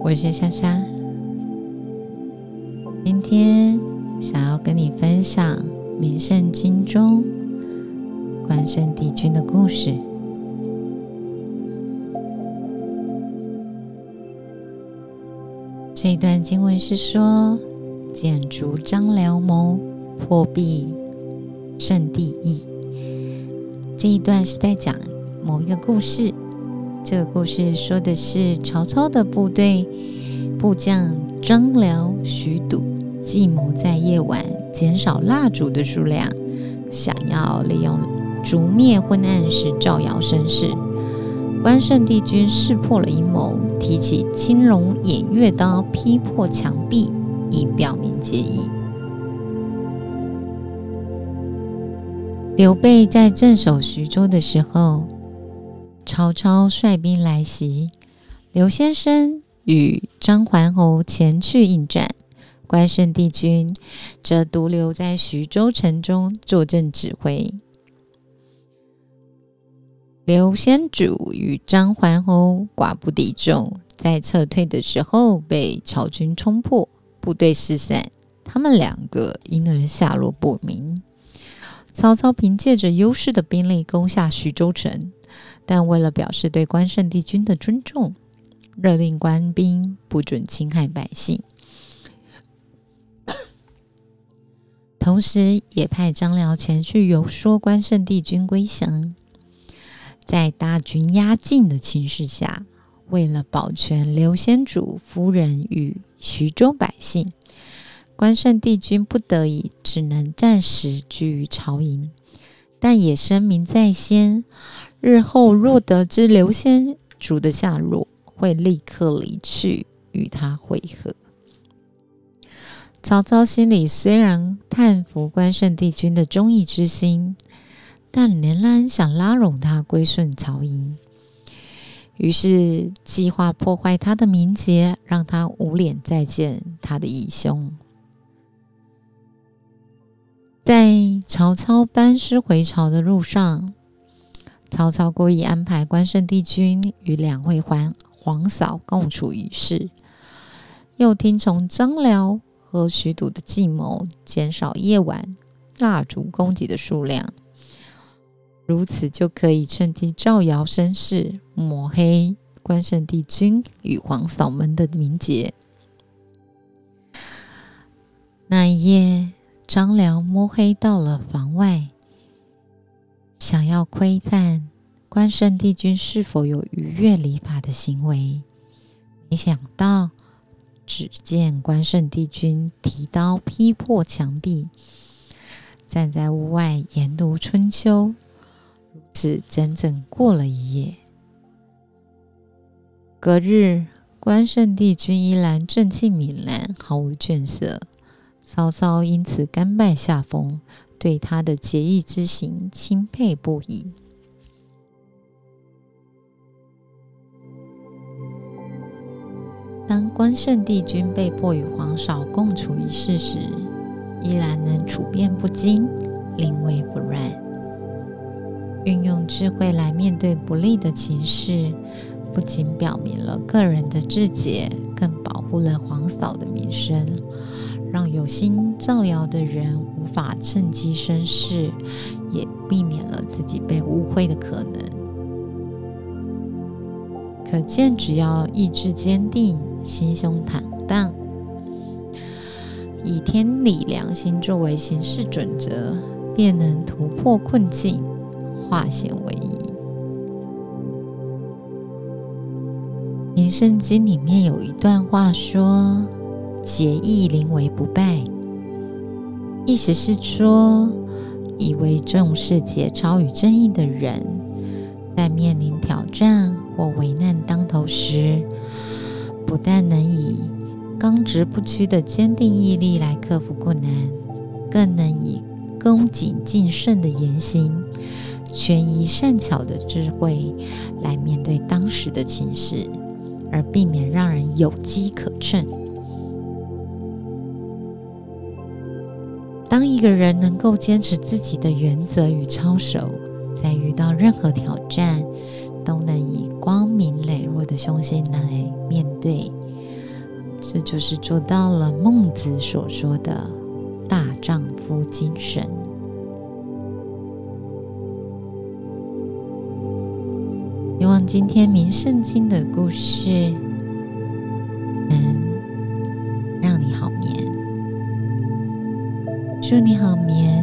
我是夏夏，今天想要跟你分享《名圣经》中关圣帝君的故事。这一段经文是说：“建筑张辽谋破壁圣帝义。”这一段是在讲某一个故事。这个故事说的是曹操的部队部将张辽、徐笃计谋在夜晚减少蜡烛的数量，想要利用烛灭昏暗时照耀声势。关圣帝君识破了阴谋，提起青龙偃月刀劈破墙壁，以表明结义。刘备在镇守徐州的时候。曹操率兵来袭，刘先生与张桓侯前去应战，关圣帝君则独留在徐州城中坐镇指挥。刘先主与张桓侯寡不敌众，在撤退的时候被曹军冲破，部队四散，他们两个因而下落不明。曹操凭借着优势的兵力攻下徐州城。但为了表示对关圣帝君的尊重，勒令官兵不准侵害百姓，同时也派张辽前去游说关圣帝君归降。在大军压境的情势下，为了保全刘先主夫人与徐州百姓，关圣帝君不得已只能暂时居于朝营，但也声明在先。日后若得知刘先主的下落，会立刻离去与他会合。曹操心里虽然叹服关圣帝君的忠义之心，但仍然想拉拢他归顺曹营，于是计划破坏他的名节，让他无脸再见他的义兄。在曹操班师回朝的路上。曹操故意安排关圣帝君与两位皇皇嫂共处一室，又听从张辽和徐笃的计谋，减少夜晚蜡烛供给的数量，如此就可以趁机造谣生事，抹黑关圣帝君与皇嫂们的名节。那一夜，张辽摸黑到了房外。想要窥探关圣帝君是否有逾越礼法的行为，没想到，只见关圣帝君提刀劈破墙壁，站在屋外研读《春秋》，如此整整过了一夜。隔日，关圣帝君依然正气凛然，毫无倦色，曹操因此甘拜下风。对他的节义之行钦佩不已。当关圣帝君被迫与皇嫂共处一室时，依然能处变不惊、临危不乱，运用智慧来面对不利的情势，不仅表明了个人的志节，更保护了皇嫂的名声。让有心造谣的人无法趁机生事，也避免了自己被误会的可能。可见，只要意志坚定、心胸坦荡，以天理良心作为行事准则，便能突破困境，化险为夷。《民圣经》里面有一段话说。节义临危不败，意思是说，以为重视节操与正义的人，在面临挑战或危难当头时，不但能以刚直不屈的坚定毅力来克服困难，更能以恭谨谨慎的言行、权宜善巧的智慧来面对当时的情势，而避免让人有机可乘。当一个人能够坚持自己的原则与操守，在遇到任何挑战，都能以光明磊落的胸襟来面对，这就是做到了孟子所说的大丈夫精神。希望今天明圣经的故事祝你好眠。